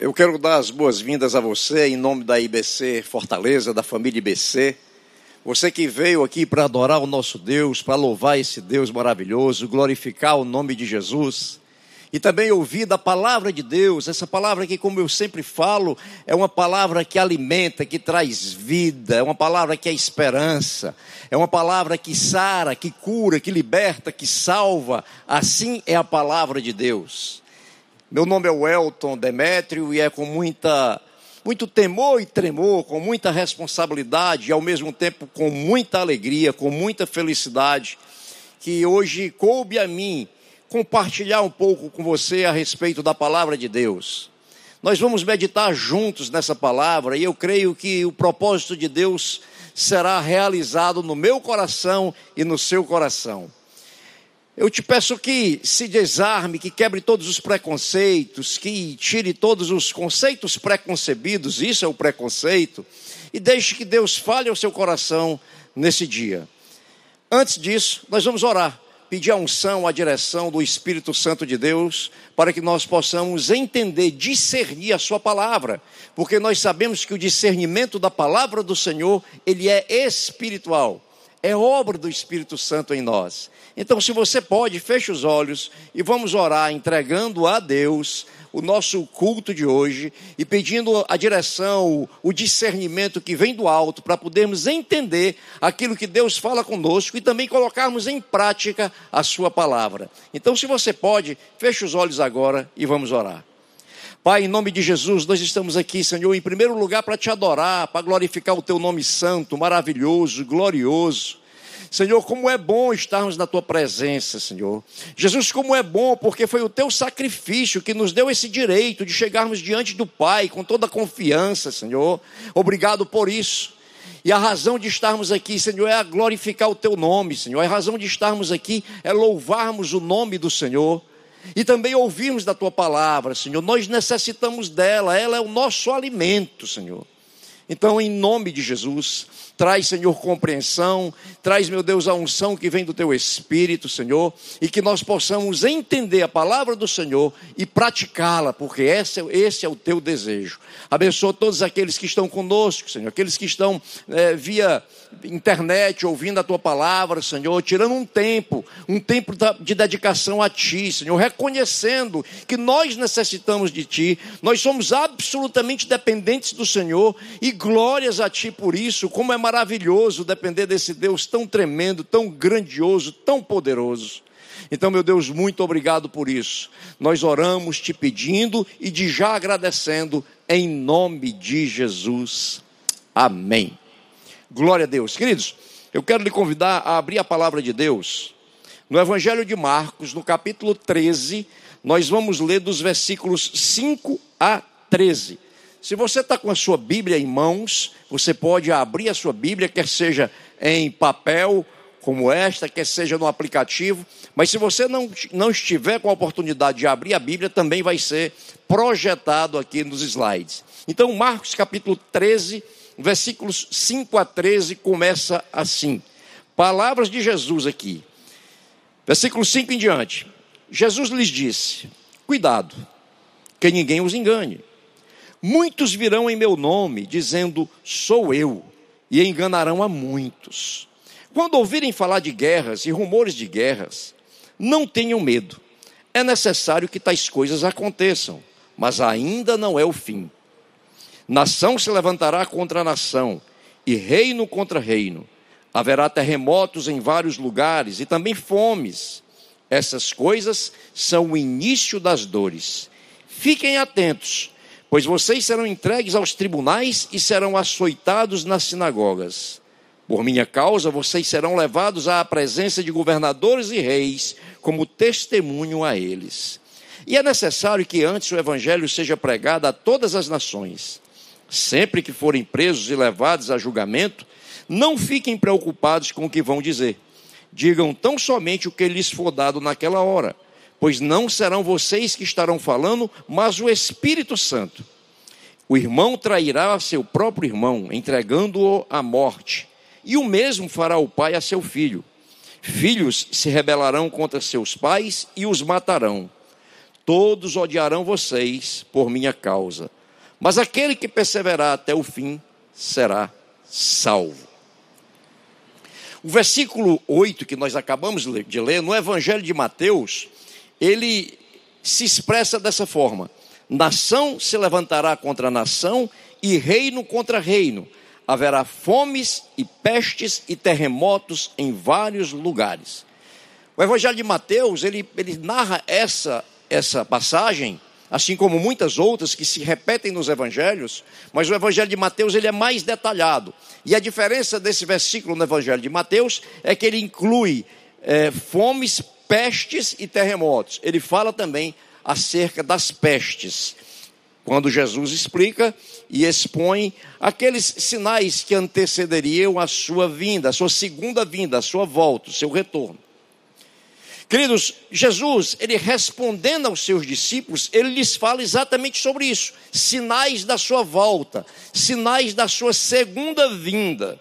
Eu quero dar as boas-vindas a você em nome da IBC Fortaleza, da família IBC. Você que veio aqui para adorar o nosso Deus, para louvar esse Deus maravilhoso, glorificar o nome de Jesus. E também ouvir da palavra de Deus, essa palavra que, como eu sempre falo, é uma palavra que alimenta, que traz vida, é uma palavra que é esperança, é uma palavra que sara, que cura, que liberta, que salva. Assim é a palavra de Deus. Meu nome é Welton Demétrio e é com muita, muito temor e tremor, com muita responsabilidade e ao mesmo tempo com muita alegria, com muita felicidade, que hoje coube a mim compartilhar um pouco com você a respeito da palavra de Deus. Nós vamos meditar juntos nessa palavra e eu creio que o propósito de Deus será realizado no meu coração e no seu coração. Eu te peço que se desarme, que quebre todos os preconceitos, que tire todos os conceitos preconcebidos, isso é o preconceito, e deixe que Deus fale ao seu coração nesse dia. Antes disso, nós vamos orar, pedir a unção, a direção do Espírito Santo de Deus, para que nós possamos entender, discernir a sua palavra, porque nós sabemos que o discernimento da palavra do Senhor, ele é espiritual é obra do Espírito Santo em nós. Então, se você pode, feche os olhos e vamos orar entregando a Deus o nosso culto de hoje e pedindo a direção, o discernimento que vem do alto para podermos entender aquilo que Deus fala conosco e também colocarmos em prática a sua palavra. Então, se você pode, feche os olhos agora e vamos orar. Pai, em nome de Jesus, nós estamos aqui, Senhor, em primeiro lugar para te adorar, para glorificar o teu nome santo, maravilhoso, glorioso. Senhor, como é bom estarmos na tua presença, Senhor. Jesus, como é bom, porque foi o teu sacrifício que nos deu esse direito de chegarmos diante do Pai com toda a confiança, Senhor. Obrigado por isso. E a razão de estarmos aqui, Senhor, é glorificar o teu nome, Senhor. A razão de estarmos aqui é louvarmos o nome do Senhor e também ouvirmos da tua palavra, Senhor. Nós necessitamos dela, ela é o nosso alimento, Senhor. Então, em nome de Jesus, traz, Senhor, compreensão, traz, meu Deus, a unção que vem do teu Espírito, Senhor, e que nós possamos entender a palavra do Senhor e praticá-la, porque esse, esse é o teu desejo. Abençoa todos aqueles que estão conosco, Senhor, aqueles que estão é, via internet ouvindo a tua palavra, Senhor, tirando um tempo, um tempo de dedicação a ti, Senhor, reconhecendo que nós necessitamos de ti, nós somos absolutamente dependentes do Senhor e glórias a ti por isso, como é maravilhoso depender desse Deus tão tremendo, tão grandioso, tão poderoso. Então, meu Deus, muito obrigado por isso. Nós oramos te pedindo e de já agradecendo em nome de Jesus. Amém. Glória a Deus. Queridos, eu quero lhe convidar a abrir a palavra de Deus. No Evangelho de Marcos, no capítulo 13, nós vamos ler dos versículos 5 a 13. Se você está com a sua Bíblia em mãos, você pode abrir a sua Bíblia, quer seja em papel, como esta, quer seja no aplicativo. Mas se você não, não estiver com a oportunidade de abrir a Bíblia, também vai ser projetado aqui nos slides. Então, Marcos capítulo 13, versículos 5 a 13, começa assim. Palavras de Jesus aqui. Versículo 5 em diante. Jesus lhes disse: Cuidado, que ninguém os engane. Muitos virão em meu nome, dizendo: Sou eu, e enganarão a muitos. Quando ouvirem falar de guerras e rumores de guerras, não tenham medo. É necessário que tais coisas aconteçam, mas ainda não é o fim. Nação se levantará contra nação, e reino contra reino. Haverá terremotos em vários lugares e também fomes. Essas coisas são o início das dores. Fiquem atentos, pois vocês serão entregues aos tribunais e serão açoitados nas sinagogas. Por minha causa, vocês serão levados à presença de governadores e reis, como testemunho a eles. E é necessário que antes o evangelho seja pregado a todas as nações. Sempre que forem presos e levados a julgamento, não fiquem preocupados com o que vão dizer. Digam tão somente o que lhes for dado naquela hora, pois não serão vocês que estarão falando, mas o Espírito Santo. O irmão trairá seu próprio irmão, entregando-o à morte, e o mesmo fará o pai a seu filho. Filhos se rebelarão contra seus pais e os matarão. Todos odiarão vocês por minha causa, mas aquele que perseverar até o fim será salvo. O versículo 8 que nós acabamos de ler no Evangelho de Mateus, ele se expressa dessa forma: nação se levantará contra nação e reino contra reino. Haverá fomes e pestes e terremotos em vários lugares. O Evangelho de Mateus, ele, ele narra essa, essa passagem, assim como muitas outras que se repetem nos evangelhos, mas o Evangelho de Mateus ele é mais detalhado. E a diferença desse versículo no Evangelho de Mateus é que ele inclui é, fomes, pestes e terremotos. Ele fala também acerca das pestes quando Jesus explica e expõe aqueles sinais que antecederiam a sua vinda, a sua segunda vinda, a sua volta, o seu retorno. Queridos, Jesus, ele respondendo aos seus discípulos, ele lhes fala exatamente sobre isso: sinais da sua volta, sinais da sua segunda vinda.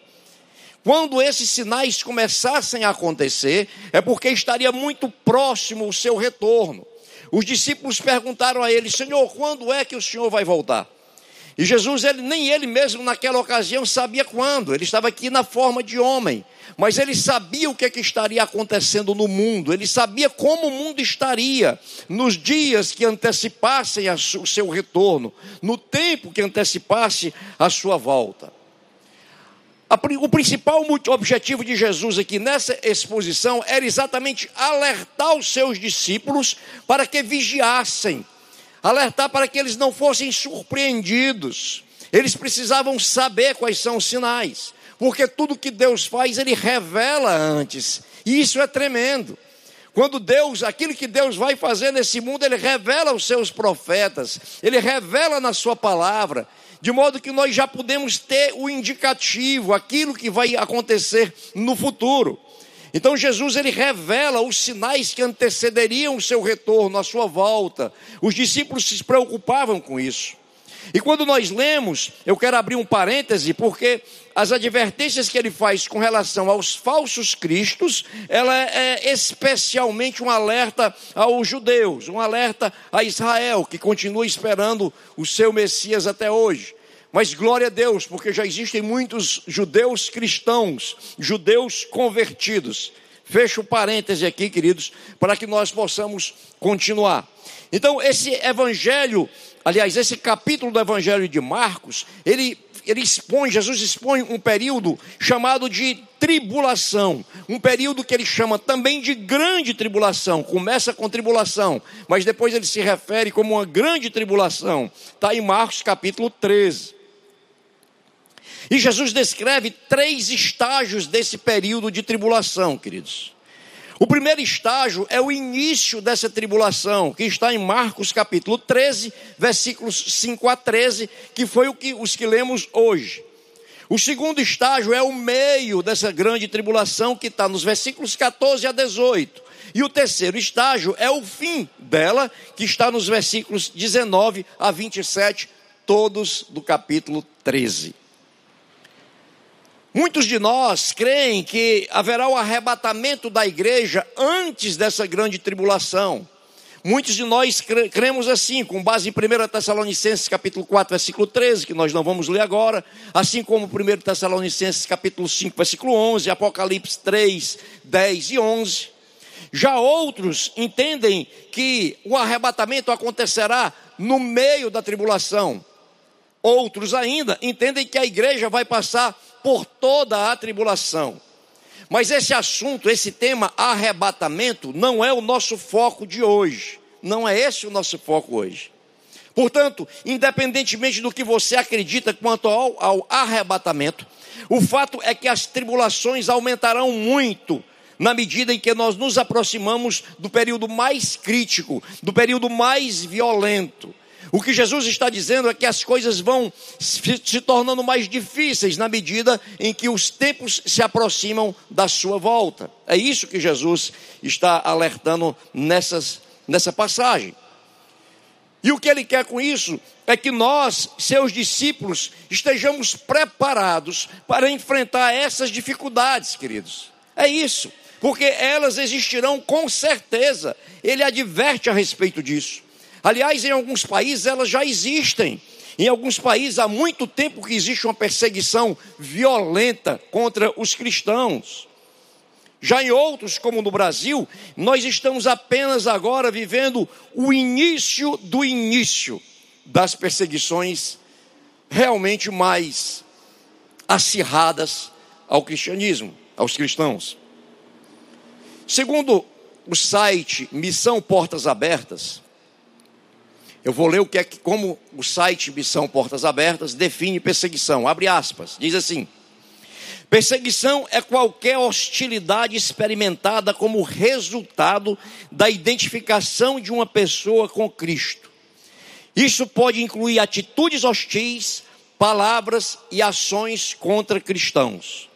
Quando esses sinais começassem a acontecer, é porque estaria muito próximo o seu retorno. Os discípulos perguntaram a ele: Senhor, quando é que o Senhor vai voltar? E Jesus, ele, nem ele mesmo naquela ocasião sabia quando, ele estava aqui na forma de homem, mas ele sabia o que, é que estaria acontecendo no mundo, ele sabia como o mundo estaria nos dias que antecipassem o seu retorno, no tempo que antecipasse a sua volta. O principal objetivo de Jesus aqui nessa exposição era exatamente alertar os seus discípulos para que vigiassem, alertar para que eles não fossem surpreendidos. Eles precisavam saber quais são os sinais, porque tudo que Deus faz, Ele revela antes, e isso é tremendo. Quando Deus, aquilo que Deus vai fazer nesse mundo, Ele revela aos seus profetas, Ele revela na Sua palavra, de modo que nós já podemos ter o indicativo, aquilo que vai acontecer no futuro. Então Jesus ele revela os sinais que antecederiam o seu retorno, a sua volta. Os discípulos se preocupavam com isso. E quando nós lemos, eu quero abrir um parêntese, porque as advertências que ele faz com relação aos falsos cristos, ela é especialmente um alerta aos judeus, um alerta a Israel, que continua esperando o seu Messias até hoje. Mas glória a Deus, porque já existem muitos judeus cristãos, judeus convertidos. Fecho o parêntese aqui, queridos, para que nós possamos continuar. Então, esse evangelho, aliás, esse capítulo do evangelho de Marcos, ele, ele expõe, Jesus expõe um período chamado de tribulação, um período que ele chama também de grande tribulação. Começa com tribulação, mas depois ele se refere como uma grande tribulação. Está em Marcos capítulo 13. E Jesus descreve três estágios desse período de tribulação, queridos. O primeiro estágio é o início dessa tribulação, que está em Marcos capítulo 13, versículos 5 a 13, que foi o que os que lemos hoje. O segundo estágio é o meio dessa grande tribulação, que está nos versículos 14 a 18. E o terceiro estágio é o fim dela, que está nos versículos 19 a 27, todos do capítulo 13. Muitos de nós creem que haverá o arrebatamento da igreja antes dessa grande tribulação. Muitos de nós cremos assim, com base em 1 Tessalonicenses capítulo 4, versículo 13, que nós não vamos ler agora, assim como 1 Tessalonicenses capítulo 5, versículo 11, Apocalipse 3, 10 e 11. Já outros entendem que o arrebatamento acontecerá no meio da tribulação. Outros ainda entendem que a igreja vai passar por toda a tribulação. Mas esse assunto, esse tema arrebatamento, não é o nosso foco de hoje. Não é esse o nosso foco hoje. Portanto, independentemente do que você acredita quanto ao, ao arrebatamento, o fato é que as tribulações aumentarão muito na medida em que nós nos aproximamos do período mais crítico, do período mais violento. O que Jesus está dizendo é que as coisas vão se tornando mais difíceis na medida em que os tempos se aproximam da sua volta. É isso que Jesus está alertando nessas, nessa passagem. E o que ele quer com isso é que nós, seus discípulos, estejamos preparados para enfrentar essas dificuldades, queridos. É isso, porque elas existirão com certeza. Ele adverte a respeito disso. Aliás, em alguns países elas já existem. Em alguns países há muito tempo que existe uma perseguição violenta contra os cristãos. Já em outros, como no Brasil, nós estamos apenas agora vivendo o início do início das perseguições realmente mais acirradas ao cristianismo, aos cristãos. Segundo o site Missão Portas Abertas, eu vou ler o que é que, como o site Missão Portas Abertas define perseguição. Abre aspas, diz assim: Perseguição é qualquer hostilidade experimentada como resultado da identificação de uma pessoa com Cristo. Isso pode incluir atitudes hostis, palavras e ações contra cristãos.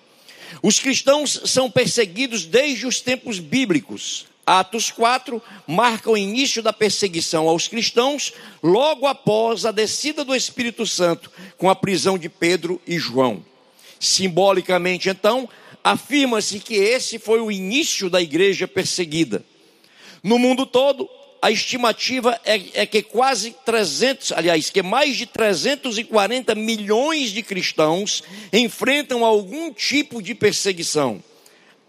Os cristãos são perseguidos desde os tempos bíblicos. Atos 4 marca o início da perseguição aos cristãos, logo após a descida do Espírito Santo, com a prisão de Pedro e João. Simbolicamente, então, afirma-se que esse foi o início da igreja perseguida. No mundo todo, a estimativa é, é, que quase 300, aliás, que mais de 340 milhões de cristãos enfrentam algum tipo de perseguição.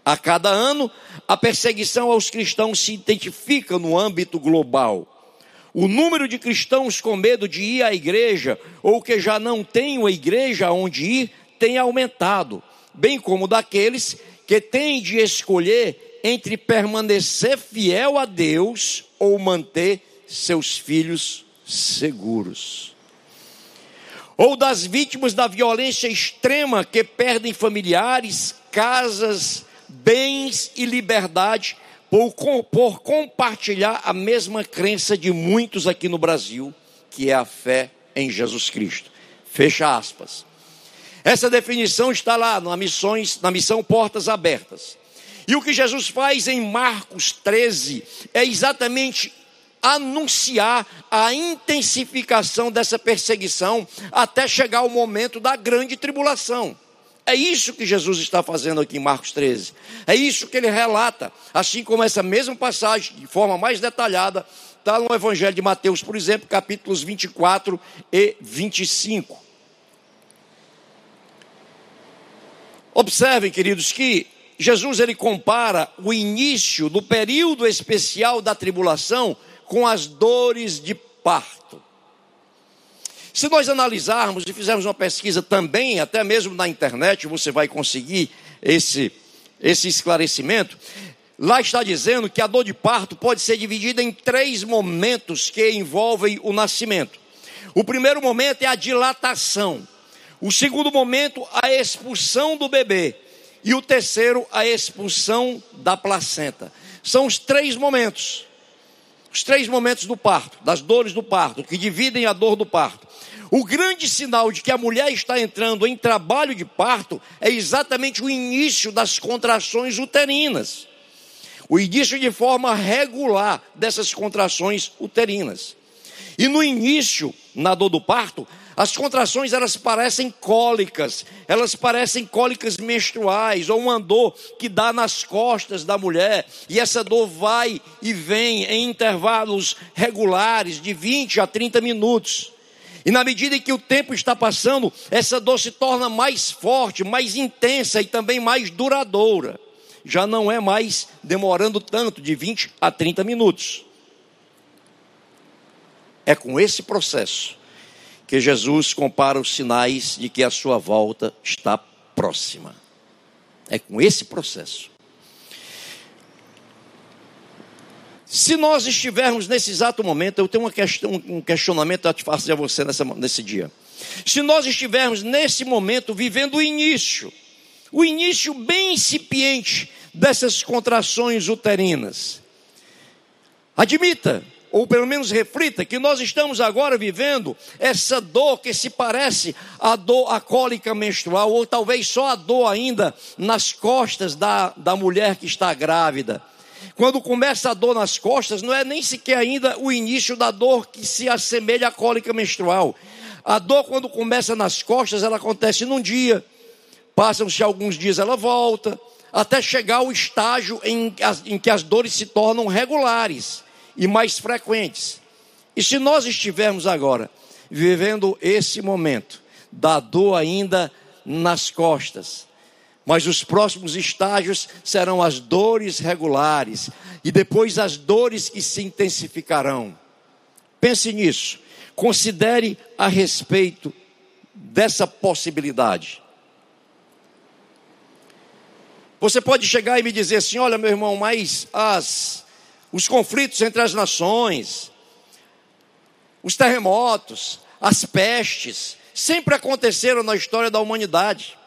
A cada ano, a perseguição aos cristãos se identifica no âmbito global. O número de cristãos com medo de ir à igreja ou que já não têm a igreja onde ir tem aumentado, bem como daqueles que têm de escolher entre permanecer fiel a Deus ou manter seus filhos seguros. Ou das vítimas da violência extrema que perdem familiares, casas, bens e liberdade por, por compartilhar a mesma crença de muitos aqui no Brasil, que é a fé em Jesus Cristo. Fecha aspas. Essa definição está lá na, missões, na missão Portas Abertas. E o que Jesus faz em Marcos 13 é exatamente anunciar a intensificação dessa perseguição até chegar o momento da grande tribulação. É isso que Jesus está fazendo aqui em Marcos 13. É isso que ele relata, assim como essa mesma passagem, de forma mais detalhada, está no Evangelho de Mateus, por exemplo, capítulos 24 e 25. Observem, queridos, que Jesus ele compara o início do período especial da tribulação com as dores de parto. Se nós analisarmos e fizermos uma pesquisa também, até mesmo na internet, você vai conseguir esse, esse esclarecimento. Lá está dizendo que a dor de parto pode ser dividida em três momentos que envolvem o nascimento. O primeiro momento é a dilatação. O segundo momento, a expulsão do bebê. E o terceiro, a expulsão da placenta. São os três momentos. Os três momentos do parto, das dores do parto, que dividem a dor do parto. O grande sinal de que a mulher está entrando em trabalho de parto é exatamente o início das contrações uterinas. O início de forma regular dessas contrações uterinas. E no início, na dor do parto, as contrações elas parecem cólicas, elas parecem cólicas menstruais ou uma dor que dá nas costas da mulher, e essa dor vai e vem em intervalos regulares de 20 a 30 minutos. E na medida em que o tempo está passando, essa dor se torna mais forte, mais intensa e também mais duradoura. Já não é mais demorando tanto, de 20 a 30 minutos. É com esse processo que Jesus compara os sinais de que a sua volta está próxima. É com esse processo. Se nós estivermos nesse exato momento, eu tenho questão, um questionamento a te fazer a você nessa, nesse dia. Se nós estivermos nesse momento vivendo o início, o início bem incipiente dessas contrações uterinas, admita ou pelo menos reflita, que nós estamos agora vivendo essa dor que se parece a dor acólica menstrual, ou talvez só a dor ainda nas costas da, da mulher que está grávida. Quando começa a dor nas costas, não é nem sequer ainda o início da dor que se assemelha à cólica menstrual. A dor, quando começa nas costas, ela acontece num dia, passam-se alguns dias, ela volta, até chegar ao estágio em, em que as dores se tornam regulares e mais frequentes. E se nós estivermos agora vivendo esse momento da dor ainda nas costas, mas os próximos estágios serão as dores regulares e depois as dores que se intensificarão. Pense nisso, considere a respeito dessa possibilidade. Você pode chegar e me dizer assim: olha, meu irmão, mas as, os conflitos entre as nações, os terremotos, as pestes, sempre aconteceram na história da humanidade.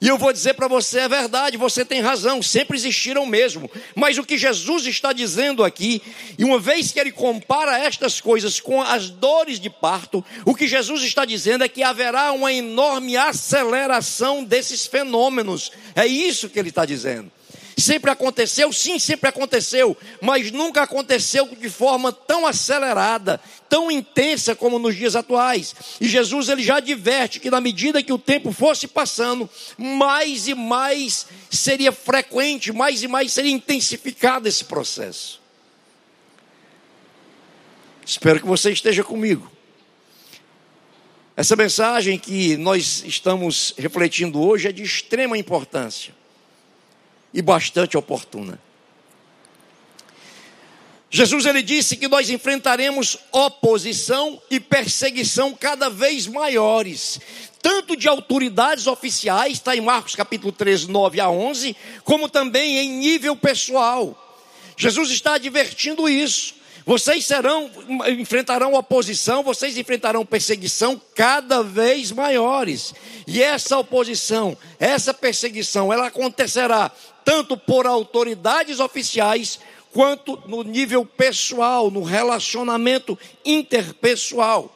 E eu vou dizer para você, é verdade, você tem razão, sempre existiram mesmo. Mas o que Jesus está dizendo aqui, e uma vez que ele compara estas coisas com as dores de parto, o que Jesus está dizendo é que haverá uma enorme aceleração desses fenômenos. É isso que ele está dizendo. Sempre aconteceu? Sim, sempre aconteceu, mas nunca aconteceu de forma tão acelerada, tão intensa como nos dias atuais. E Jesus ele já adverte que na medida que o tempo fosse passando, mais e mais seria frequente, mais e mais seria intensificado esse processo. Espero que você esteja comigo. Essa mensagem que nós estamos refletindo hoje é de extrema importância e bastante oportuna. Jesus ele disse que nós enfrentaremos oposição e perseguição cada vez maiores, tanto de autoridades oficiais, está em Marcos capítulo 13, 9 a 11, como também em nível pessoal. Jesus está advertindo isso. Vocês serão, enfrentarão oposição, vocês enfrentarão perseguição cada vez maiores. E essa oposição, essa perseguição, ela acontecerá tanto por autoridades oficiais, quanto no nível pessoal, no relacionamento interpessoal.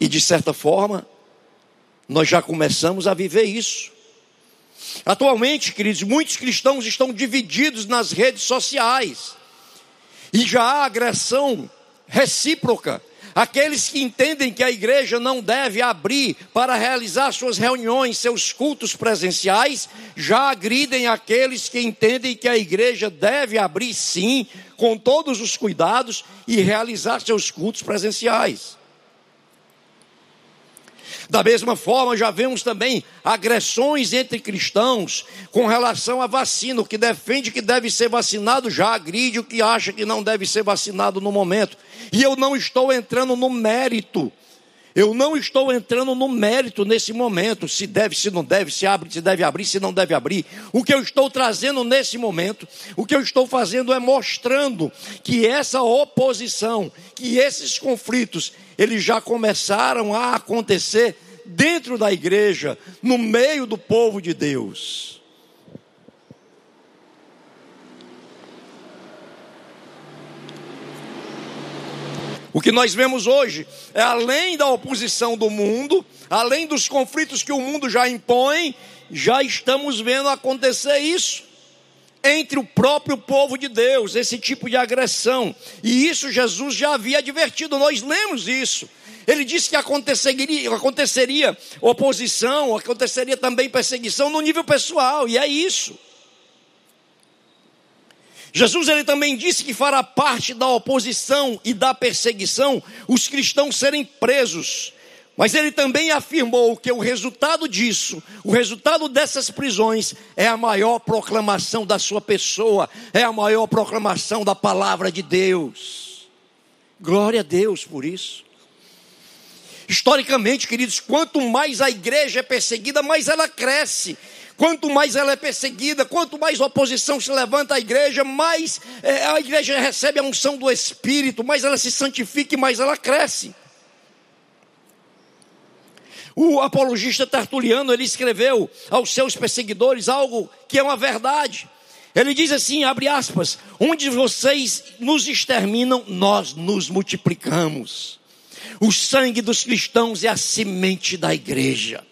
E de certa forma, nós já começamos a viver isso. Atualmente, queridos, muitos cristãos estão divididos nas redes sociais. E já há agressão recíproca Aqueles que entendem que a igreja não deve abrir para realizar suas reuniões, seus cultos presenciais, já agridem aqueles que entendem que a igreja deve abrir sim, com todos os cuidados, e realizar seus cultos presenciais. Da mesma forma, já vemos também agressões entre cristãos com relação à vacina. O que defende que deve ser vacinado já agride o que acha que não deve ser vacinado no momento. E eu não estou entrando no mérito. Eu não estou entrando no mérito nesse momento, se deve, se não deve, se abre, se deve abrir, se não deve abrir. O que eu estou trazendo nesse momento, o que eu estou fazendo é mostrando que essa oposição, que esses conflitos, eles já começaram a acontecer dentro da igreja, no meio do povo de Deus. O que nós vemos hoje é além da oposição do mundo, além dos conflitos que o mundo já impõe, já estamos vendo acontecer isso entre o próprio povo de Deus, esse tipo de agressão. E isso Jesus já havia advertido, nós lemos isso. Ele disse que aconteceria, aconteceria oposição, aconteceria também perseguição no nível pessoal, e é isso. Jesus ele também disse que fará parte da oposição e da perseguição os cristãos serem presos mas ele também afirmou que o resultado disso, o resultado dessas prisões, é a maior proclamação da sua pessoa, é a maior proclamação da palavra de Deus. Glória a Deus por isso. Historicamente, queridos, quanto mais a igreja é perseguida, mais ela cresce. Quanto mais ela é perseguida, quanto mais oposição se levanta à igreja, mais é, a igreja recebe a unção do Espírito, mais ela se santifica e mais ela cresce. O apologista Tertuliano, ele escreveu aos seus perseguidores algo que é uma verdade. Ele diz assim, abre aspas, onde vocês nos exterminam, nós nos multiplicamos. O sangue dos cristãos é a semente da igreja.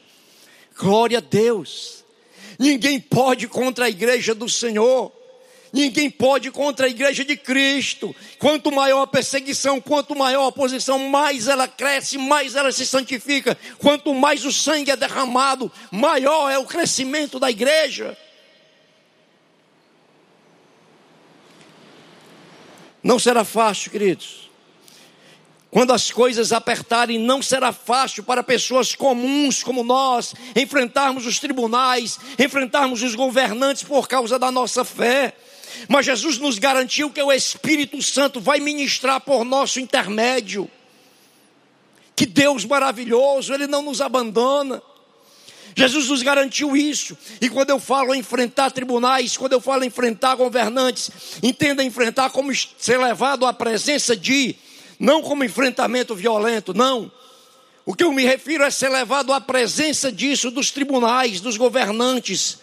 Glória a Deus. Ninguém pode contra a igreja do Senhor. Ninguém pode contra a igreja de Cristo. Quanto maior a perseguição, quanto maior a oposição, mais ela cresce, mais ela se santifica. Quanto mais o sangue é derramado, maior é o crescimento da igreja. Não será fácil, queridos. Quando as coisas apertarem, não será fácil para pessoas comuns como nós enfrentarmos os tribunais, enfrentarmos os governantes por causa da nossa fé. Mas Jesus nos garantiu que o Espírito Santo vai ministrar por nosso intermédio. Que Deus maravilhoso, Ele não nos abandona. Jesus nos garantiu isso. E quando eu falo enfrentar tribunais, quando eu falo enfrentar governantes, entenda enfrentar como ser levado à presença de, não como enfrentamento violento, não. O que eu me refiro é ser levado à presença disso, dos tribunais, dos governantes,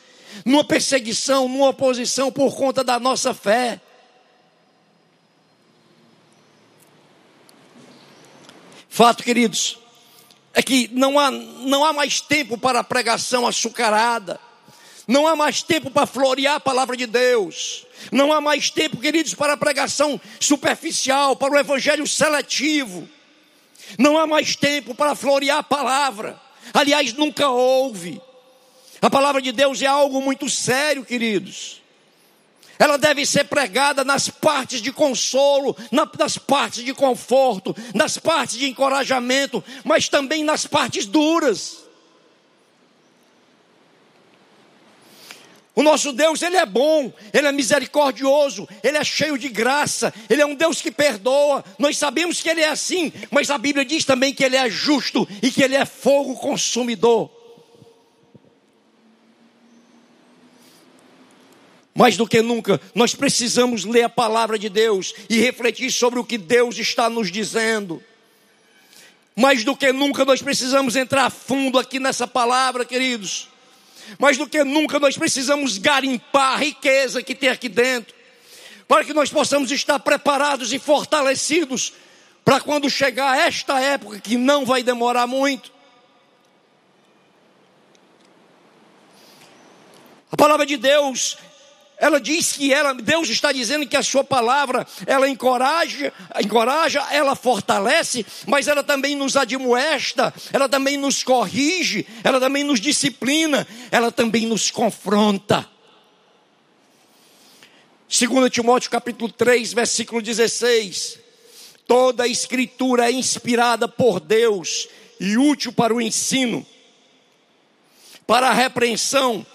numa perseguição, numa oposição por conta da nossa fé. Fato, queridos, é que não há, não há mais tempo para pregação açucarada, não há mais tempo para florear a palavra de Deus, não há mais tempo, queridos, para pregação superficial, para o evangelho seletivo, não há mais tempo para florear a palavra, aliás, nunca houve. A palavra de Deus é algo muito sério, queridos. Ela deve ser pregada nas partes de consolo, nas partes de conforto, nas partes de encorajamento, mas também nas partes duras. O nosso Deus, Ele é bom, Ele é misericordioso, Ele é cheio de graça, Ele é um Deus que perdoa. Nós sabemos que Ele é assim, mas a Bíblia diz também que Ele é justo e que Ele é fogo consumidor. Mais do que nunca, nós precisamos ler a palavra de Deus e refletir sobre o que Deus está nos dizendo. Mais do que nunca, nós precisamos entrar a fundo aqui nessa palavra, queridos. Mais do que nunca, nós precisamos garimpar a riqueza que tem aqui dentro, para que nós possamos estar preparados e fortalecidos para quando chegar esta época, que não vai demorar muito. A palavra de Deus ela diz que ela, Deus está dizendo que a sua palavra, ela encoraja, encoraja, ela fortalece, mas ela também nos admoesta, ela também nos corrige, ela também nos disciplina, ela também nos confronta. 2 Timóteo capítulo 3, versículo 16. Toda a escritura é inspirada por Deus e útil para o ensino, para a repreensão,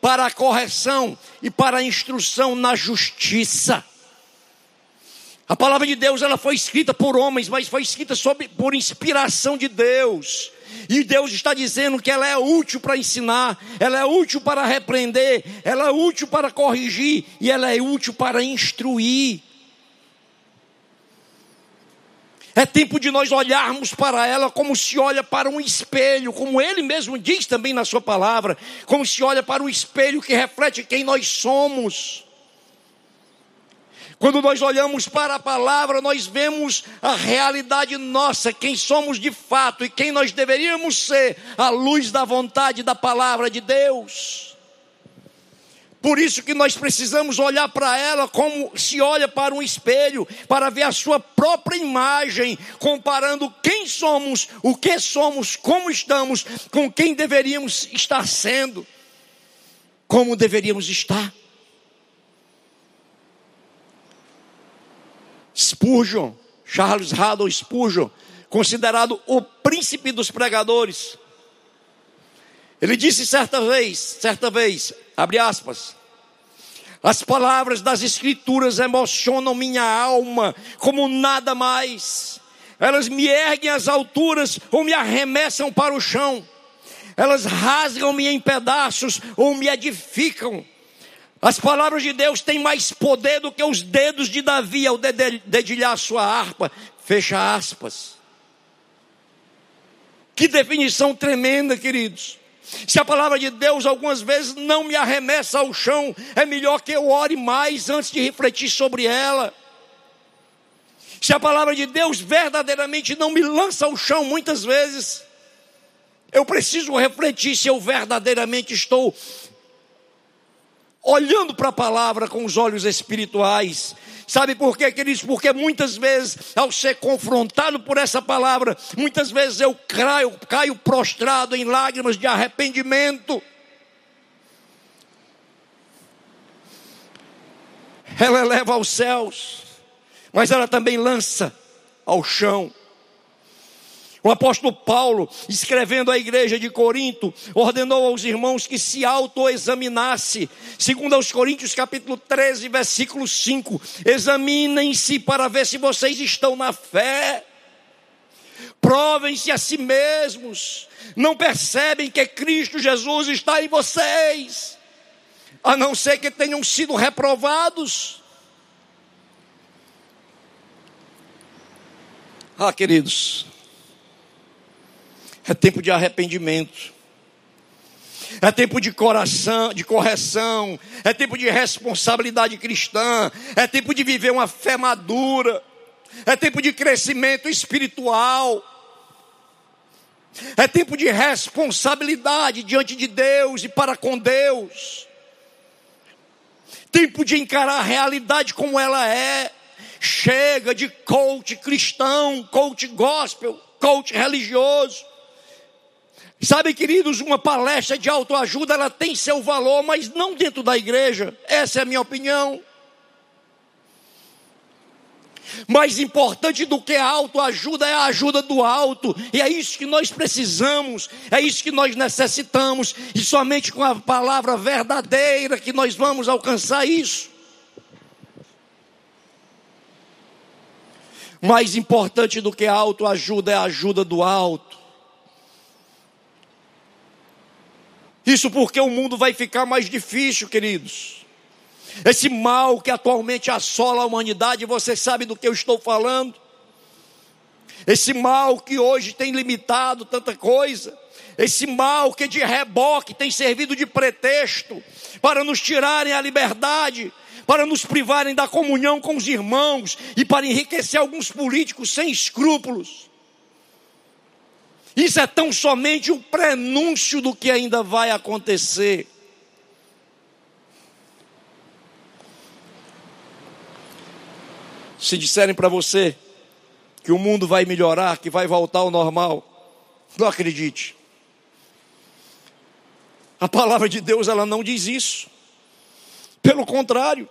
para a correção e para a instrução na justiça. A palavra de Deus ela foi escrita por homens, mas foi escrita sob, por inspiração de Deus. E Deus está dizendo que ela é útil para ensinar, ela é útil para repreender, ela é útil para corrigir e ela é útil para instruir. É tempo de nós olharmos para ela como se olha para um espelho, como ele mesmo diz também na sua palavra, como se olha para um espelho que reflete quem nós somos. Quando nós olhamos para a palavra, nós vemos a realidade nossa, quem somos de fato e quem nós deveríamos ser, à luz da vontade da palavra de Deus. Por isso que nós precisamos olhar para ela como se olha para um espelho, para ver a sua própria imagem, comparando quem somos, o que somos, como estamos, com quem deveríamos estar sendo, como deveríamos estar. Spurgeon, Charles Haddon Spurgeon, considerado o príncipe dos pregadores, ele disse certa vez, certa vez, abre aspas, as palavras das Escrituras emocionam minha alma como nada mais. Elas me erguem às alturas ou me arremessam para o chão. Elas rasgam-me em pedaços ou me edificam. As palavras de Deus têm mais poder do que os dedos de Davi ao dedilhar sua harpa. Fecha aspas. Que definição tremenda, queridos. Se a palavra de Deus algumas vezes não me arremessa ao chão, é melhor que eu ore mais antes de refletir sobre ela. Se a palavra de Deus verdadeiramente não me lança ao chão muitas vezes, eu preciso refletir se eu verdadeiramente estou olhando para a palavra com os olhos espirituais, Sabe por quê, queridos? Porque muitas vezes, ao ser confrontado por essa palavra, muitas vezes eu caio, caio prostrado em lágrimas de arrependimento. Ela eleva aos céus mas ela também lança ao chão. O apóstolo Paulo, escrevendo à igreja de Corinto, ordenou aos irmãos que se autoexaminasse. Segundo aos Coríntios, capítulo 13, versículo 5. Examinem-se para ver se vocês estão na fé. Provem-se a si mesmos. Não percebem que Cristo Jesus está em vocês. A não ser que tenham sido reprovados. Ah, queridos, é tempo de arrependimento. É tempo de coração, de correção, é tempo de responsabilidade cristã, é tempo de viver uma fé madura, é tempo de crescimento espiritual. É tempo de responsabilidade diante de Deus e para com Deus. Tempo de encarar a realidade como ela é. Chega de coach cristão, coach gospel, coach religioso. Sabe, queridos, uma palestra de autoajuda, ela tem seu valor, mas não dentro da igreja. Essa é a minha opinião. Mais importante do que a autoajuda é a ajuda do alto, e é isso que nós precisamos, é isso que nós necessitamos, e somente com a palavra verdadeira que nós vamos alcançar isso. Mais importante do que a autoajuda é a ajuda do alto. Isso porque o mundo vai ficar mais difícil, queridos. Esse mal que atualmente assola a humanidade, você sabe do que eu estou falando? Esse mal que hoje tem limitado tanta coisa, esse mal que de reboque tem servido de pretexto para nos tirarem a liberdade, para nos privarem da comunhão com os irmãos e para enriquecer alguns políticos sem escrúpulos. Isso é tão somente um prenúncio do que ainda vai acontecer. Se disserem para você que o mundo vai melhorar, que vai voltar ao normal, não acredite. A palavra de Deus ela não diz isso. Pelo contrário,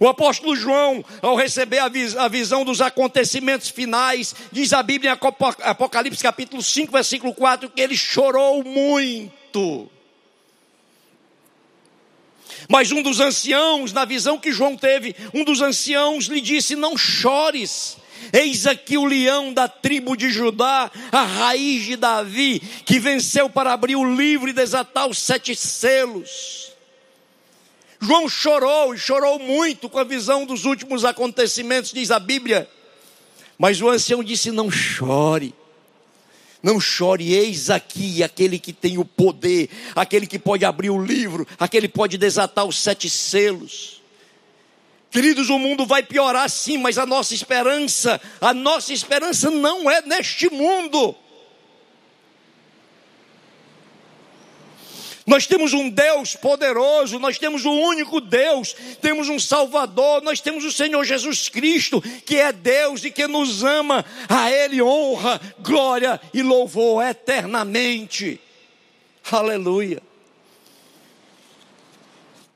o apóstolo João, ao receber a, vis a, visão dos acontecimentos finais, diz a Bíblia em Apocalipse capítulo 5, versículo 4, que ele chorou muito. Mas um dos anciãos, na visão que João teve, um dos anciãos lhe disse: Não chores. Eis aqui o leão da tribo de Judá, a raiz de Davi, que venceu para abrir o livro e desatar os sete selos. João chorou e chorou muito com a visão dos últimos acontecimentos, diz a Bíblia. Mas o ancião disse: Não chore. Não chore, eis aqui aquele que tem o poder, aquele que pode abrir o livro, aquele que pode desatar os sete selos. Queridos, o mundo vai piorar sim, mas a nossa esperança, a nossa esperança não é neste mundo. Nós temos um Deus poderoso, nós temos o um único Deus, temos um Salvador, nós temos o Senhor Jesus Cristo, que é Deus e que nos ama, a Ele honra, glória e louvor eternamente. Aleluia.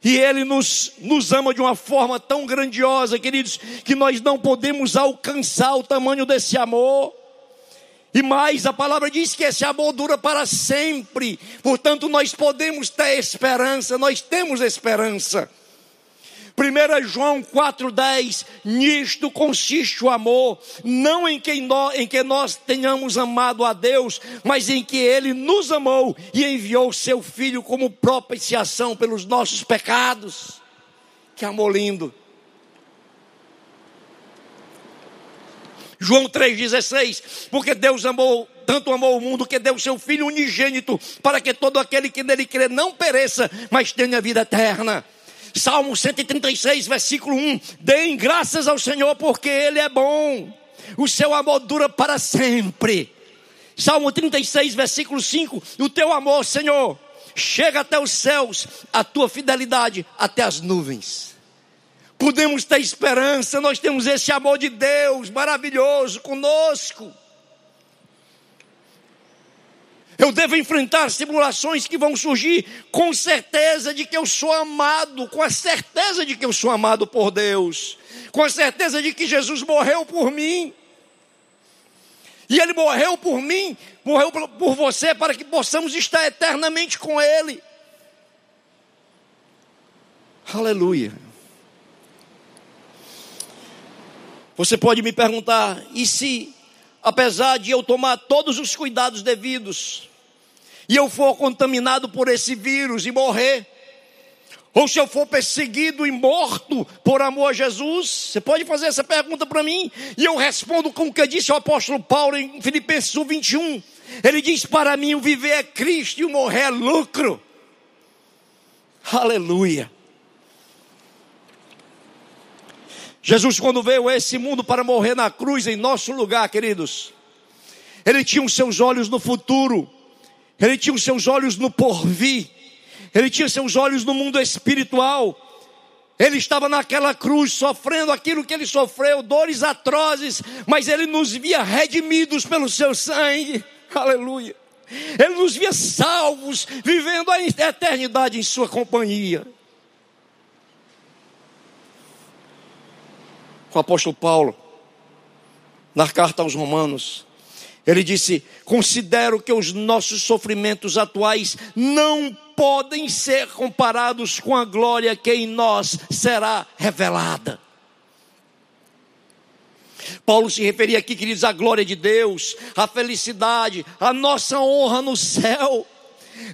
E Ele nos, nos ama de uma forma tão grandiosa, queridos, que nós não podemos alcançar o tamanho desse amor. E mais, a palavra diz que esse amor dura para sempre. Portanto, nós podemos ter esperança, nós temos esperança. 1 João 4,10: Nisto consiste o amor, não em que, nós, em que nós tenhamos amado a Deus, mas em que Ele nos amou e enviou seu Filho como propiciação pelos nossos pecados. Que amor lindo! João 3,16, porque Deus amou, tanto amou o mundo que deu seu Filho unigênito, para que todo aquele que nele crê não pereça, mas tenha vida eterna. Salmo 136, versículo 1: Deem graças ao Senhor, porque Ele é bom, o seu amor dura para sempre. Salmo 36, versículo 5: O teu amor, Senhor, chega até os céus, a tua fidelidade até as nuvens podemos ter esperança, nós temos esse amor de Deus maravilhoso conosco. Eu devo enfrentar as tribulações que vão surgir com certeza de que eu sou amado, com a certeza de que eu sou amado por Deus, com a certeza de que Jesus morreu por mim. E Ele morreu por mim, morreu por você, para que possamos estar eternamente com Ele. Aleluia. Você pode me perguntar, e se, apesar de eu tomar todos os cuidados devidos, e eu for contaminado por esse vírus e morrer, ou se eu for perseguido e morto por amor a Jesus? Você pode fazer essa pergunta para mim? E eu respondo com o que disse o apóstolo Paulo em Filipenses 1, 21. Ele diz: Para mim o viver é Cristo e o morrer é lucro. Aleluia. Jesus, quando veio a esse mundo para morrer na cruz em nosso lugar, queridos, ele tinha os seus olhos no futuro, ele tinha os seus olhos no porvir, ele tinha seus olhos no mundo espiritual. Ele estava naquela cruz sofrendo aquilo que ele sofreu, dores atrozes, mas ele nos via redimidos pelo seu sangue. Aleluia. Ele nos via salvos, vivendo a eternidade em sua companhia. O apóstolo Paulo, na carta aos Romanos, ele disse: Considero que os nossos sofrimentos atuais não podem ser comparados com a glória que em nós será revelada. Paulo se referia aqui, queridos, à glória de Deus, à felicidade, à nossa honra no céu.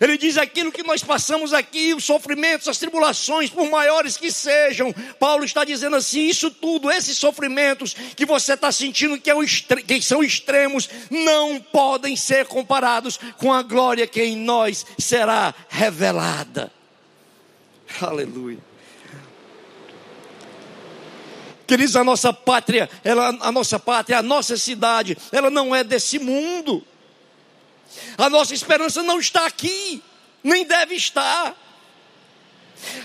Ele diz aquilo que nós passamos aqui, os sofrimentos, as tribulações, por maiores que sejam. Paulo está dizendo assim: isso tudo, esses sofrimentos que você está sentindo que, é que são extremos, não podem ser comparados com a glória que em nós será revelada. Aleluia. Queridos, a nossa pátria, ela, a nossa pátria, a nossa cidade, ela não é desse mundo. A nossa esperança não está aqui, nem deve estar.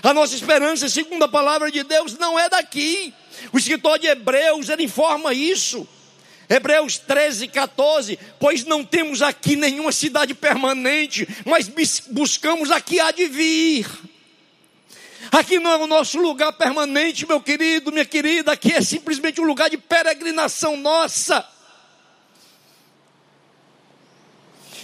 A nossa esperança, segundo a palavra de Deus, não é daqui. O escritor de Hebreus, ele informa isso. Hebreus 13, 14, pois não temos aqui nenhuma cidade permanente, mas buscamos aqui há de vir. Aqui não é o nosso lugar permanente, meu querido, minha querida, aqui é simplesmente um lugar de peregrinação nossa.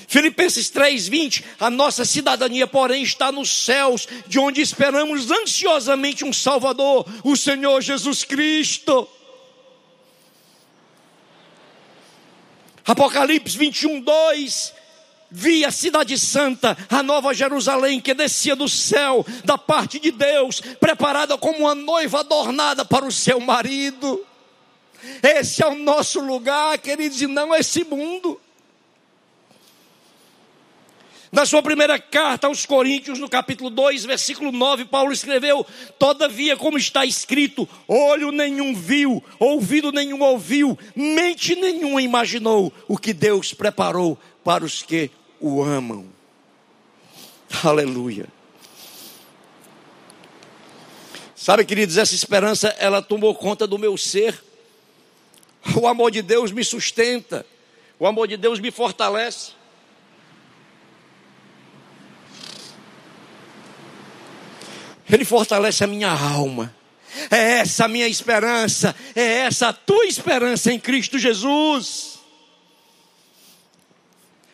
Filipenses 3:20, a nossa cidadania, porém, está nos céus, de onde esperamos ansiosamente um Salvador, o Senhor Jesus Cristo. Apocalipse 21, 2. Vi a cidade santa, a nova Jerusalém que descia do céu, da parte de Deus, preparada como uma noiva adornada para o seu marido. Esse é o nosso lugar, queridos, e não esse mundo. Na sua primeira carta aos Coríntios, no capítulo 2, versículo 9, Paulo escreveu: Todavia, como está escrito, olho nenhum viu, ouvido nenhum ouviu, mente nenhuma imaginou o que Deus preparou para os que o amam. Aleluia. Sabe, queridos, essa esperança ela tomou conta do meu ser. O amor de Deus me sustenta, o amor de Deus me fortalece. Ele fortalece a minha alma. É essa a minha esperança, é essa a tua esperança em Cristo Jesus.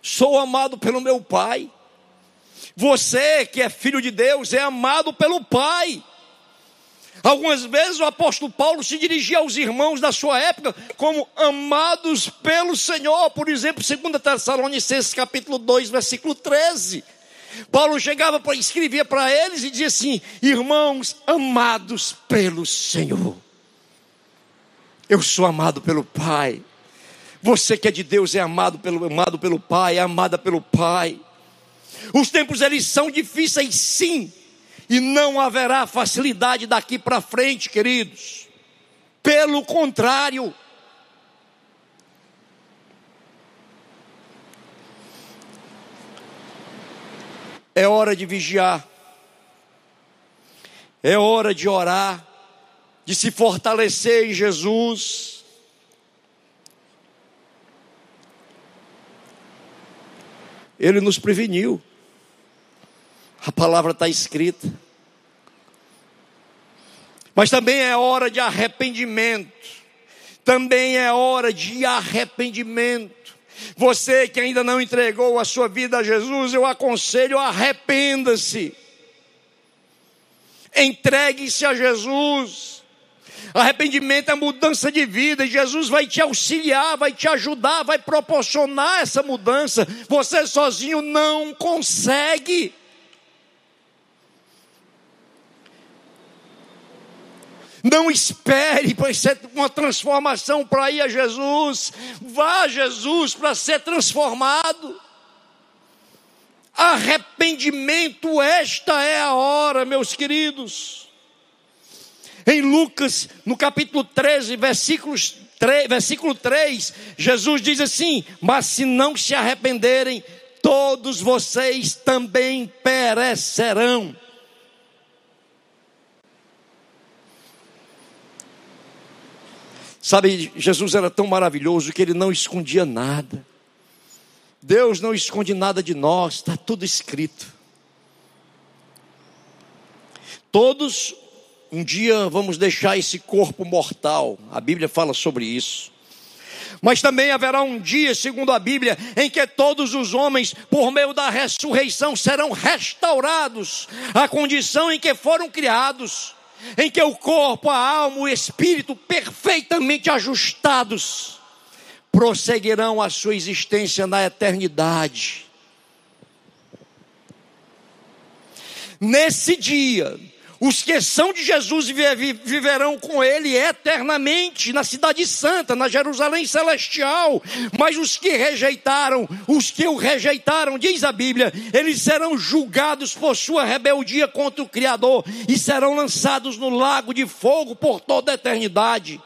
Sou amado pelo meu Pai. Você que é filho de Deus é amado pelo Pai. Algumas vezes o apóstolo Paulo se dirigia aos irmãos da sua época como amados pelo Senhor. Por exemplo, 2 Tessalonicenses capítulo 2, versículo 13. Paulo chegava para escrevia para eles e dizia assim: "Irmãos amados pelo Senhor, eu sou amado pelo Pai. Você que é de Deus é amado pelo amado pelo Pai, é amada pelo Pai. Os tempos eles são difíceis sim, e não haverá facilidade daqui para frente, queridos. Pelo contrário, É hora de vigiar. É hora de orar, de se fortalecer em Jesus. ele nos preveniu. A palavra está escrita. Mas também é hora de arrependimento. Também é hora de arrependimento. Você que ainda não entregou a sua vida a Jesus, eu aconselho, arrependa-se. Entregue-se a Jesus. Arrependimento é mudança de vida, e Jesus vai te auxiliar, vai te ajudar, vai proporcionar essa mudança. Você sozinho não consegue. Não espere para ser uma transformação para ir a Jesus. Vá a Jesus para ser transformado. Arrependimento, esta é a hora, meus queridos. Em Lucas, no capítulo 13, versículos 3, versículo 3, Jesus diz assim: Mas se não se arrependerem, todos vocês também perecerão. Sabe, Jesus era tão maravilhoso que ele não escondia nada. Deus não esconde nada de nós, está tudo escrito. Todos um dia vamos deixar esse corpo mortal, a Bíblia fala sobre isso. Mas também haverá um dia, segundo a Bíblia, em que todos os homens, por meio da ressurreição, serão restaurados à condição em que foram criados em que o corpo, a alma, o espírito perfeitamente ajustados prosseguirão a sua existência na eternidade. Nesse dia, os que são de Jesus viverão com ele eternamente na cidade santa, na Jerusalém celestial. Mas os que rejeitaram, os que o rejeitaram, diz a Bíblia, eles serão julgados por sua rebeldia contra o Criador e serão lançados no lago de fogo por toda a eternidade.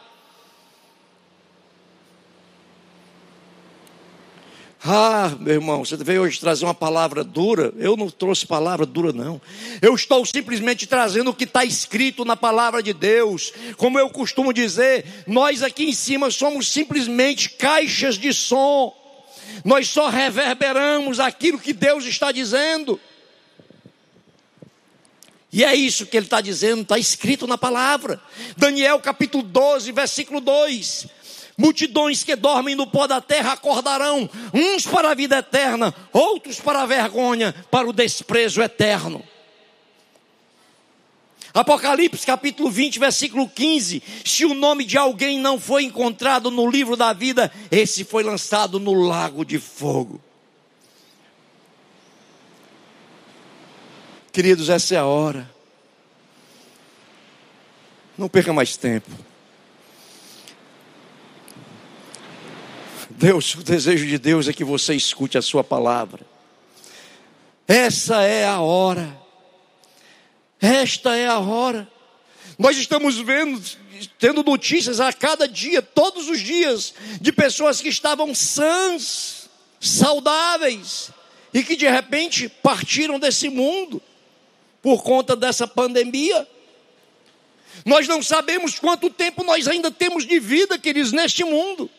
Ah, meu irmão, você veio hoje trazer uma palavra dura. Eu não trouxe palavra dura, não. Eu estou simplesmente trazendo o que está escrito na palavra de Deus. Como eu costumo dizer, nós aqui em cima somos simplesmente caixas de som. Nós só reverberamos aquilo que Deus está dizendo. E é isso que ele está dizendo, está escrito na palavra. Daniel capítulo 12, versículo 2. Multidões que dormem no pó da terra acordarão, uns para a vida eterna, outros para a vergonha, para o desprezo eterno. Apocalipse capítulo 20, versículo 15: Se o nome de alguém não foi encontrado no livro da vida, esse foi lançado no lago de fogo. Queridos, essa é a hora. Não perca mais tempo. Deus, o desejo de Deus é que você escute a sua palavra. Essa é a hora. Esta é a hora. Nós estamos vendo, tendo notícias a cada dia, todos os dias, de pessoas que estavam sãs, saudáveis, e que de repente partiram desse mundo por conta dessa pandemia. Nós não sabemos quanto tempo nós ainda temos de vida, queridos, neste mundo.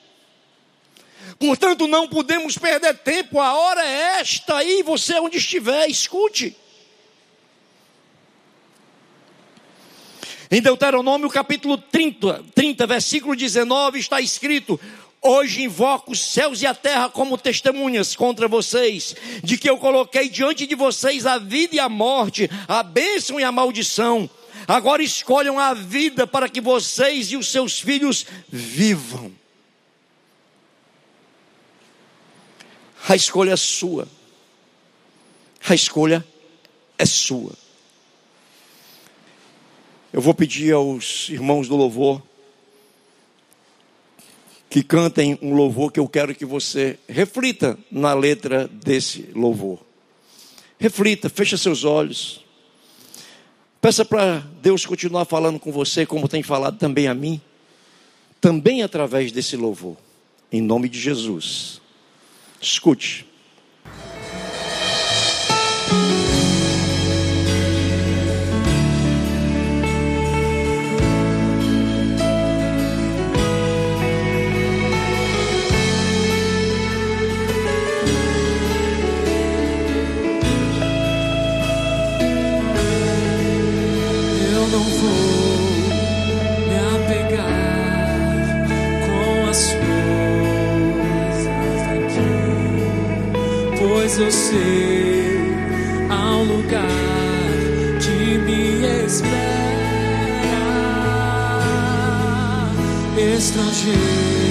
Portanto, não podemos perder tempo, a hora é esta aí, você onde estiver, escute. Em Deuteronômio capítulo 30, 30, versículo 19, está escrito: Hoje invoco os céus e a terra como testemunhas contra vocês, de que eu coloquei diante de vocês a vida e a morte, a bênção e a maldição. Agora escolham a vida para que vocês e os seus filhos vivam. A escolha é sua. A escolha é sua. Eu vou pedir aos irmãos do louvor que cantem um louvor que eu quero que você reflita na letra desse louvor. Reflita, fecha seus olhos. Peça para Deus continuar falando com você, como tem falado também a mim, também através desse louvor. Em nome de Jesus. Escute. mas eu sei há um lugar que me espera, estrangeiro.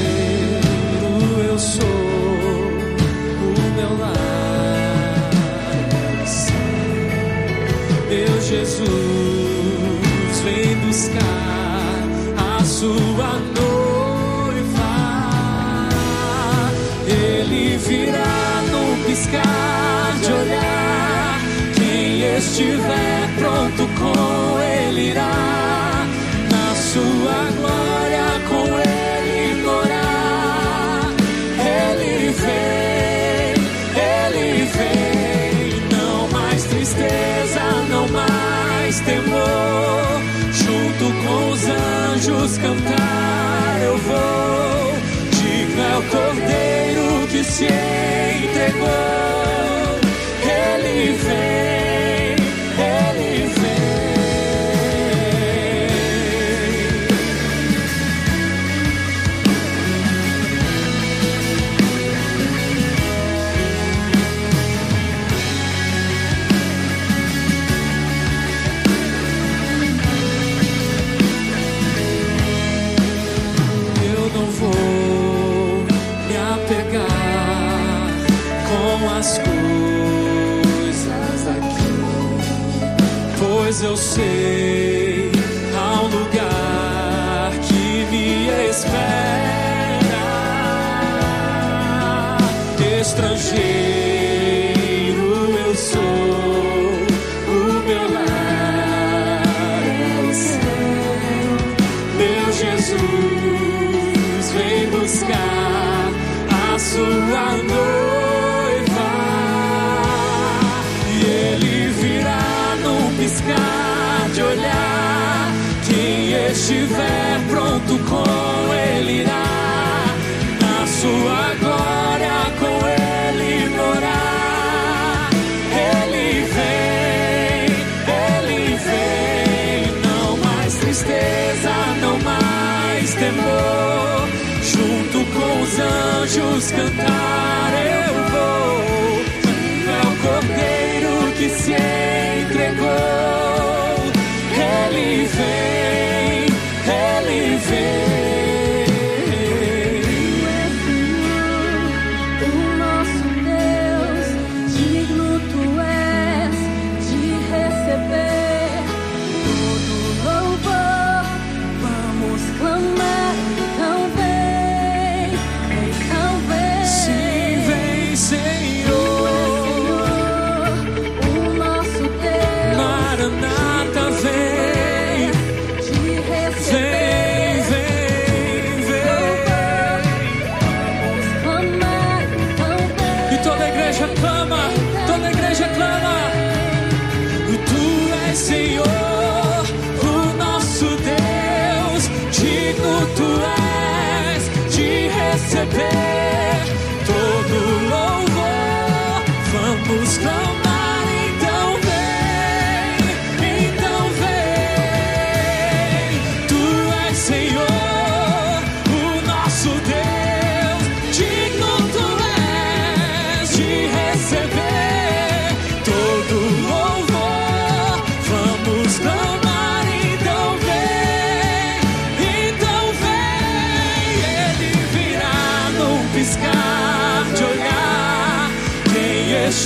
cantar eu vou. Digno é o cordeiro que se entregou. Ele vem. eu sei há um lugar que me espera, estrangeiro. anjos cantar. todo louvor. Vamos cantar.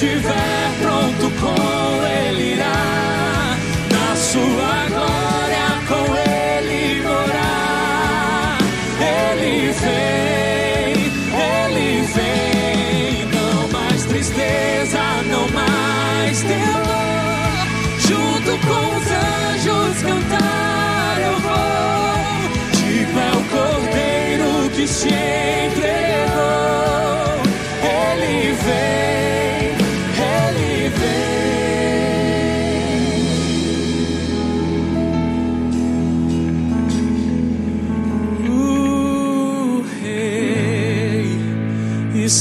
estiver pronto com Ele irá, na sua glória com Ele morar. Ele vem, Ele vem, não mais tristeza, não mais temor. Junto com os anjos cantar eu vou, tipo é o cordeiro que chega.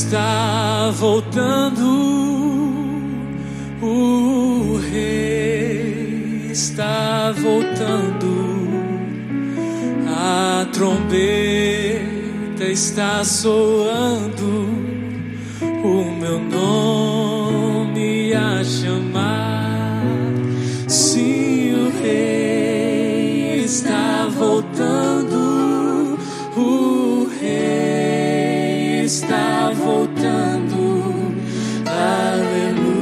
está voltando, o Rei está voltando, a trombeta está soando. Voltando. Aleluia,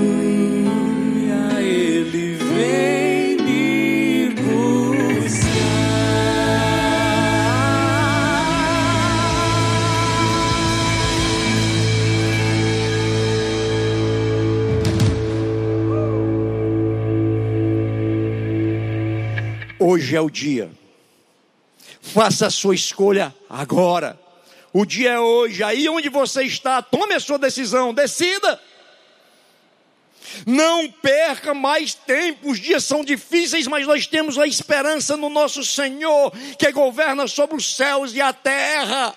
ele vem me buscar. Hoje é o dia. Faça a sua escolha agora. O dia é hoje. Aí onde você está, tome a sua decisão, decida. Não perca mais tempo. Os dias são difíceis, mas nós temos a esperança no nosso Senhor, que governa sobre os céus e a terra.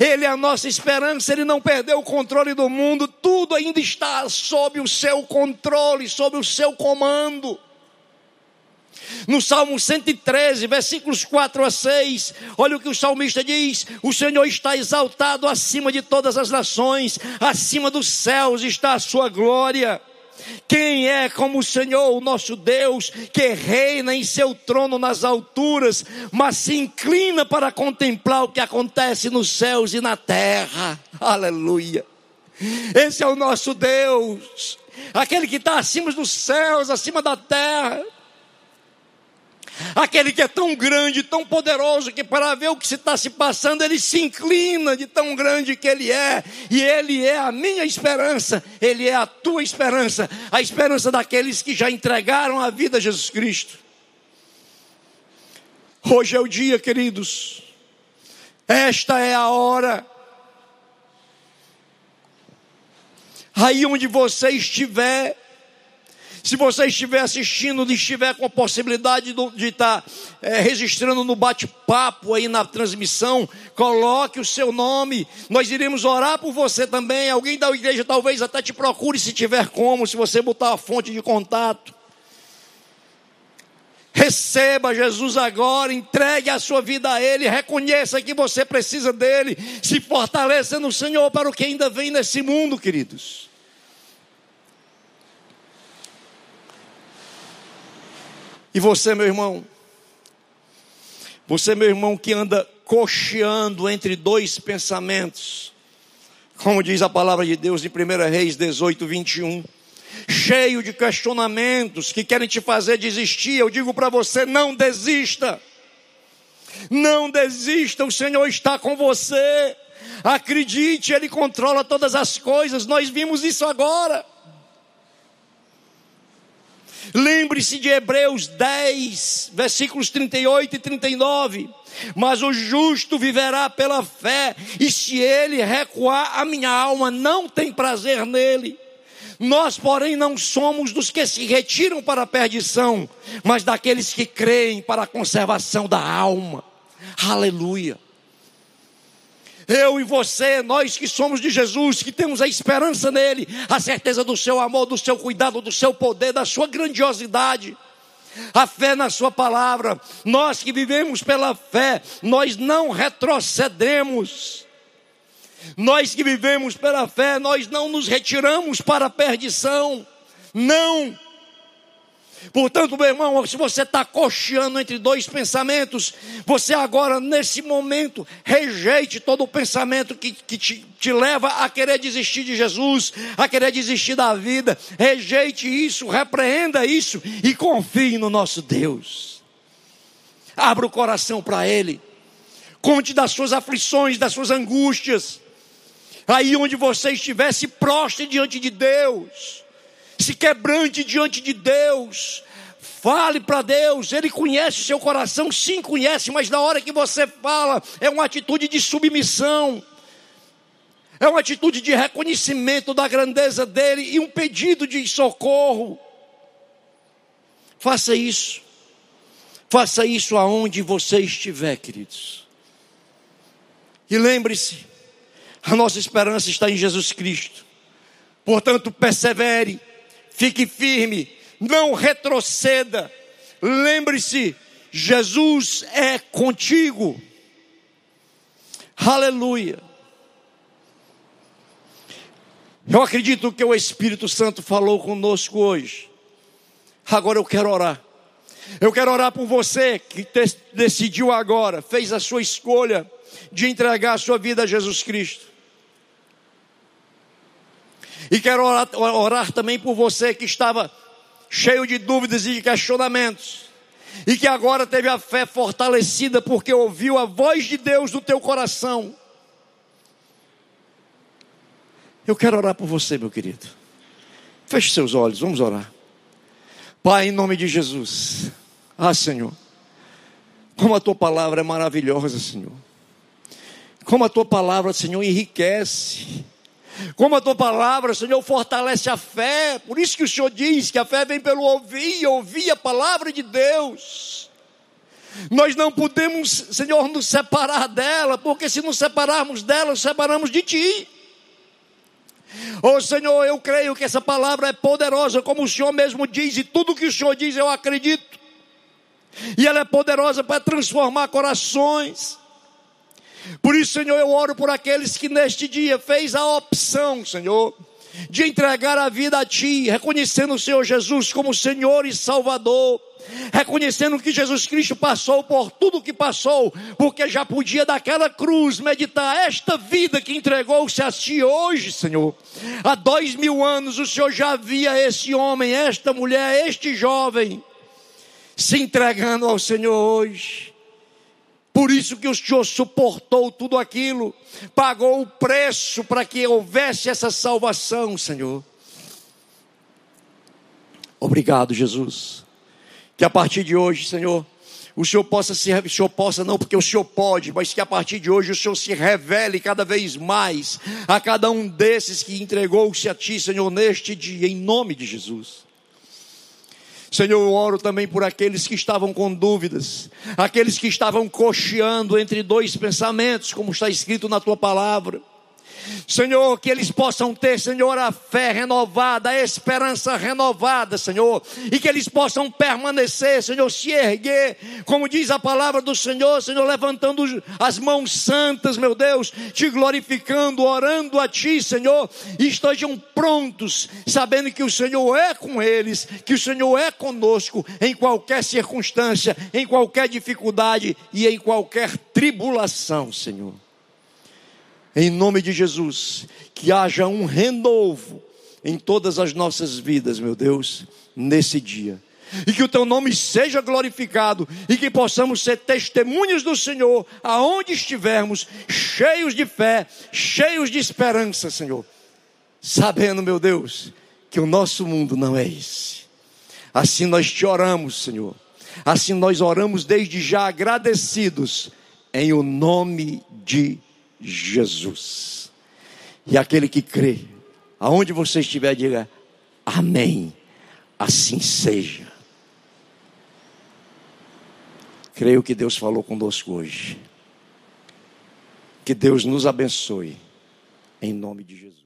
Ele é a nossa esperança, ele não perdeu o controle do mundo, tudo ainda está sob o seu controle, sob o seu comando. No Salmo 113, versículos 4 a 6, olha o que o salmista diz: O Senhor está exaltado acima de todas as nações, acima dos céus está a sua glória. Quem é como o Senhor, o nosso Deus, que reina em seu trono nas alturas, mas se inclina para contemplar o que acontece nos céus e na terra? Aleluia. Esse é o nosso Deus, aquele que está acima dos céus, acima da terra. Aquele que é tão grande, tão poderoso, que para ver o que se está se passando, ele se inclina de tão grande que ele é. E ele é a minha esperança, ele é a tua esperança, a esperança daqueles que já entregaram a vida a Jesus Cristo. Hoje é o dia, queridos. Esta é a hora. Aí onde você estiver, se você estiver assistindo e estiver com a possibilidade de estar é, registrando no bate-papo aí na transmissão, coloque o seu nome. Nós iremos orar por você também. Alguém da igreja talvez até te procure se tiver como, se você botar a fonte de contato. Receba Jesus agora, entregue a sua vida a Ele, reconheça que você precisa dele, se fortaleça no Senhor para o que ainda vem nesse mundo, queridos. E você, meu irmão, você, meu irmão, que anda cocheando entre dois pensamentos, como diz a palavra de Deus em 1 Reis 18, 21, cheio de questionamentos que querem te fazer desistir, eu digo para você: não desista, não desista, o Senhor está com você, acredite, Ele controla todas as coisas, nós vimos isso agora. Lembre-se de Hebreus 10, versículos 38 e 39. Mas o justo viverá pela fé, e se ele recuar, a minha alma não tem prazer nele. Nós, porém, não somos dos que se retiram para a perdição, mas daqueles que creem para a conservação da alma. Aleluia. Eu e você, nós que somos de Jesus, que temos a esperança nele, a certeza do seu amor, do seu cuidado, do seu poder, da sua grandiosidade, a fé na sua palavra, nós que vivemos pela fé, nós não retrocedemos. Nós que vivemos pela fé, nós não nos retiramos para a perdição. Não. Portanto, meu irmão, se você está cocheando entre dois pensamentos, você agora, nesse momento, rejeite todo o pensamento que, que te, te leva a querer desistir de Jesus, a querer desistir da vida. Rejeite isso, repreenda isso e confie no nosso Deus. Abra o coração para Ele. Conte das suas aflições, das suas angústias. Aí onde você estiver, se prostre diante de Deus se quebrante diante de Deus. Fale para Deus, Ele conhece o seu coração, sim conhece, mas na hora que você fala, é uma atitude de submissão, é uma atitude de reconhecimento da grandeza dEle e um pedido de socorro. Faça isso, faça isso aonde você estiver, queridos. E lembre-se, a nossa esperança está em Jesus Cristo. Portanto, persevere, fique firme, não retroceda. Lembre-se, Jesus é contigo. Aleluia. Eu acredito que o Espírito Santo falou conosco hoje. Agora eu quero orar. Eu quero orar por você que decidiu agora, fez a sua escolha de entregar a sua vida a Jesus Cristo. E quero orar, orar também por você que estava cheio de dúvidas e de questionamentos. E que agora teve a fé fortalecida porque ouviu a voz de Deus no teu coração. Eu quero orar por você, meu querido. Feche seus olhos, vamos orar. Pai, em nome de Jesus. Ah, Senhor. Como a tua palavra é maravilhosa, Senhor. Como a tua palavra, Senhor, enriquece. Como a tua palavra, Senhor, fortalece a fé. Por isso que o Senhor diz que a fé vem pelo ouvir e ouvir a palavra de Deus. Nós não podemos, Senhor, nos separar dela, porque se nos separarmos dela, nos separamos de Ti. Oh Senhor, eu creio que essa palavra é poderosa, como o Senhor mesmo diz, e tudo que o Senhor diz eu acredito. E ela é poderosa para transformar corações. Por isso, Senhor, eu oro por aqueles que neste dia fez a opção, Senhor, de entregar a vida a Ti, reconhecendo o Senhor Jesus como Senhor e Salvador, reconhecendo que Jesus Cristo passou por tudo que passou, porque já podia daquela cruz meditar esta vida que entregou-se a Ti hoje, Senhor. Há dois mil anos o Senhor já via esse homem, esta mulher, este jovem se entregando ao Senhor hoje. Por isso que o Senhor suportou tudo aquilo, pagou o preço para que houvesse essa salvação, Senhor. Obrigado, Jesus. Que a partir de hoje, Senhor, o Senhor possa se, o Senhor possa não porque o Senhor pode, mas que a partir de hoje o Senhor se revele cada vez mais a cada um desses que entregou-se a Ti, Senhor, neste dia, em nome de Jesus. Senhor, eu oro também por aqueles que estavam com dúvidas, aqueles que estavam cocheando entre dois pensamentos, como está escrito na tua palavra. Senhor, que eles possam ter, Senhor, a fé renovada, a esperança renovada, Senhor, e que eles possam permanecer, Senhor, se erguer, como diz a palavra do Senhor, Senhor, levantando as mãos santas, meu Deus, te glorificando, orando a Ti, Senhor, e estejam prontos, sabendo que o Senhor é com eles, que o Senhor é conosco em qualquer circunstância, em qualquer dificuldade e em qualquer tribulação, Senhor. Em nome de Jesus, que haja um renovo em todas as nossas vidas, meu Deus, nesse dia. E que o teu nome seja glorificado e que possamos ser testemunhas do Senhor aonde estivermos, cheios de fé, cheios de esperança, Senhor. Sabendo, meu Deus, que o nosso mundo não é esse. Assim nós te oramos, Senhor. Assim nós oramos desde já agradecidos em o nome de Jesus. E aquele que crê, aonde você estiver, diga amém. Assim seja. Creio que Deus falou conosco hoje. Que Deus nos abençoe. Em nome de Jesus.